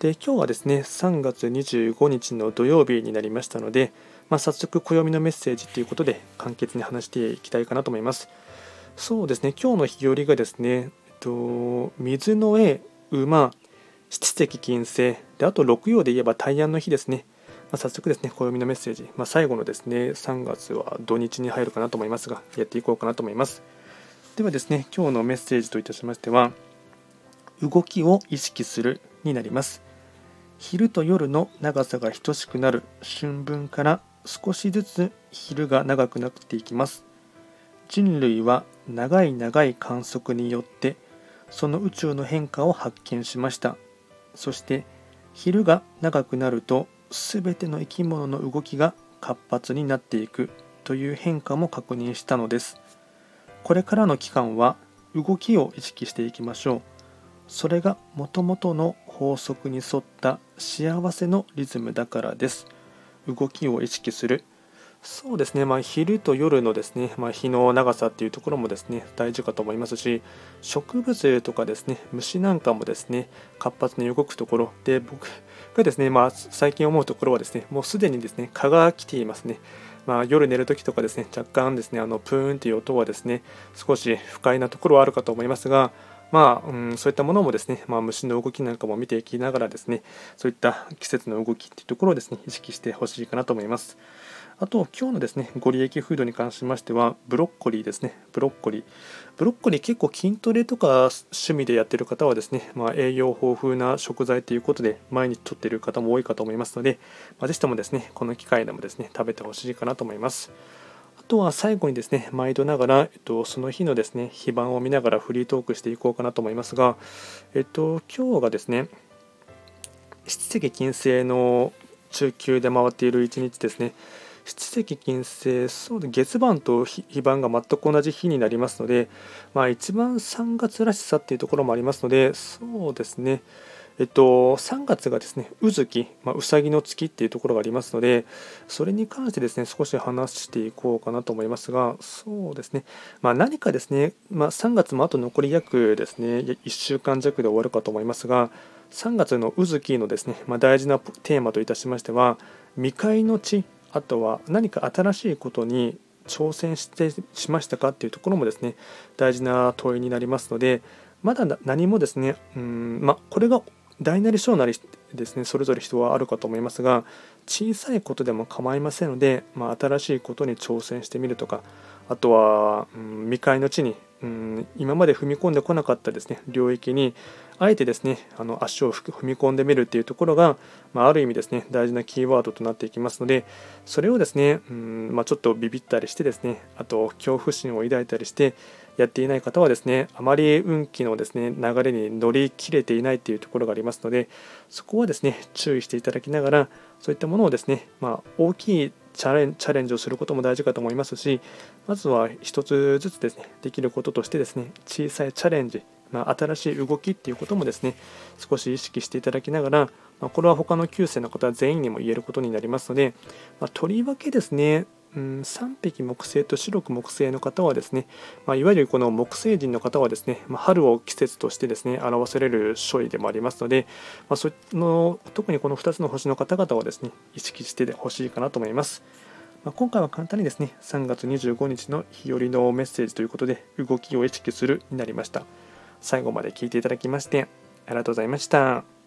で今日はですね3月25日の土曜日になりましたので、まあ、早速暦のメッセージということで簡潔に話していきたいかなと思います。そうですね今日の日和がですね、えっと、水の絵馬七石金星であと六曜で言えば大安の日ですね、まあ、早速ですね暦のメッセージ、まあ、最後のですね3月は土日に入るかなと思いますがやっていこうかなと思います。ではですね今日のメッセージといたしましては動きを意識するになります。昼と夜の長さが等しくなる春分から少しずつ昼が長くなっていきます。人類は長い長い観測によってその宇宙の変化を発見しました。そして昼が長くなると全ての生き物の動きが活発になっていくという変化も確認したのです。これからの期間は動きを意識していきましょう。それがもともとの法則に沿った幸せのリズムだからです。動きを意識する。そうですね、まあ、昼と夜のですね、まあ、日の長さっていうところもですね大事かと思いますし植物とかですね虫なんかもですね活発に動くところで僕がですね、まあ、最近思うところはですねもうすでにですね蚊が来ていますね。まあ、夜寝るときとかですね若干ですねあのプーンという音はですね少し不快なところはあるかと思いますがまあ、うん、そういったものもですね、まあ、虫の動きなんかも見ていきながらですね、そういった季節の動きっていうところをですね、意識してほしいかなと思います。あと、今日のですね、ご利益フードに関しましては、ブロッコリーですね、ブロッコリー。ブロッコリー結構筋トレとか趣味でやってる方はですね、まあ、栄養豊富な食材ということで、毎日とっている方も多いかと思いますので、まあ、ぜひともですね、この機会でもですね、食べてほしいかなと思います。とは最後にですね、毎度ながら、えっと、その日のですね、非番を見ながらフリートークしていこうかなと思いますが、えっと、今日がですね、七石金星の中級で回っている一日ですね。七石金星、そうで月番と非番が全く同じ日になりますので、まあ、一番3月らしさっていうところもありますので、そうですね、えっと、3月がですね、うずき、まあ、うさぎの月っていうところがありますので、それに関してですね、少し話していこうかなと思いますが、そうですね、まあ、何かですね、まあ、3月もあと残り約ですね、1週間弱で終わるかと思いますが、3月のうずきのですね、まあ、大事なテーマといたしましては、未開の地、あとは何か新しいことに挑戦してしましたかっていうところもですね、大事な問いになりますので、まだ何もですね、うんまあ、これが大なり小なりですねそれぞれ人はあるかと思いますが小さいことでも構いませんので、まあ、新しいことに挑戦してみるとかあとは、うん、未開の地に、うん、今まで踏み込んでこなかったですね領域にあえてですねあの足を踏み込んでみるっていうところが、まあ、ある意味ですね大事なキーワードとなっていきますのでそれをですね、うんまあ、ちょっとビビったりしてですねあと恐怖心を抱いたりしてやっていない方はですねあまり運気のですね流れに乗り切れていないというところがありますのでそこはですね注意していただきながらそういったものをですね、まあ、大きいチャレンチャレンジをすることも大事かと思いますしまずは一つずつですねできることとしてですね小さいチャレンジまあ、新しい動きっていうこともですね少し意識していただきながら、ま、これは他の9世の方全員にも言えることになりますので、まあ、とりわけですねうん、3匹木星と白く木星の方はですね、まあ、いわゆるこの木星人の方はですね、まあ、春を季節としてですね表される書位でもありますので、まあ、その特にこの2つの星の方々はですね意識してほしいかなと思います。まあ、今回は簡単にですね3月25日の日和のメッセージということで動きを意識するになりました。最後まで聞いていただきましてありがとうございました。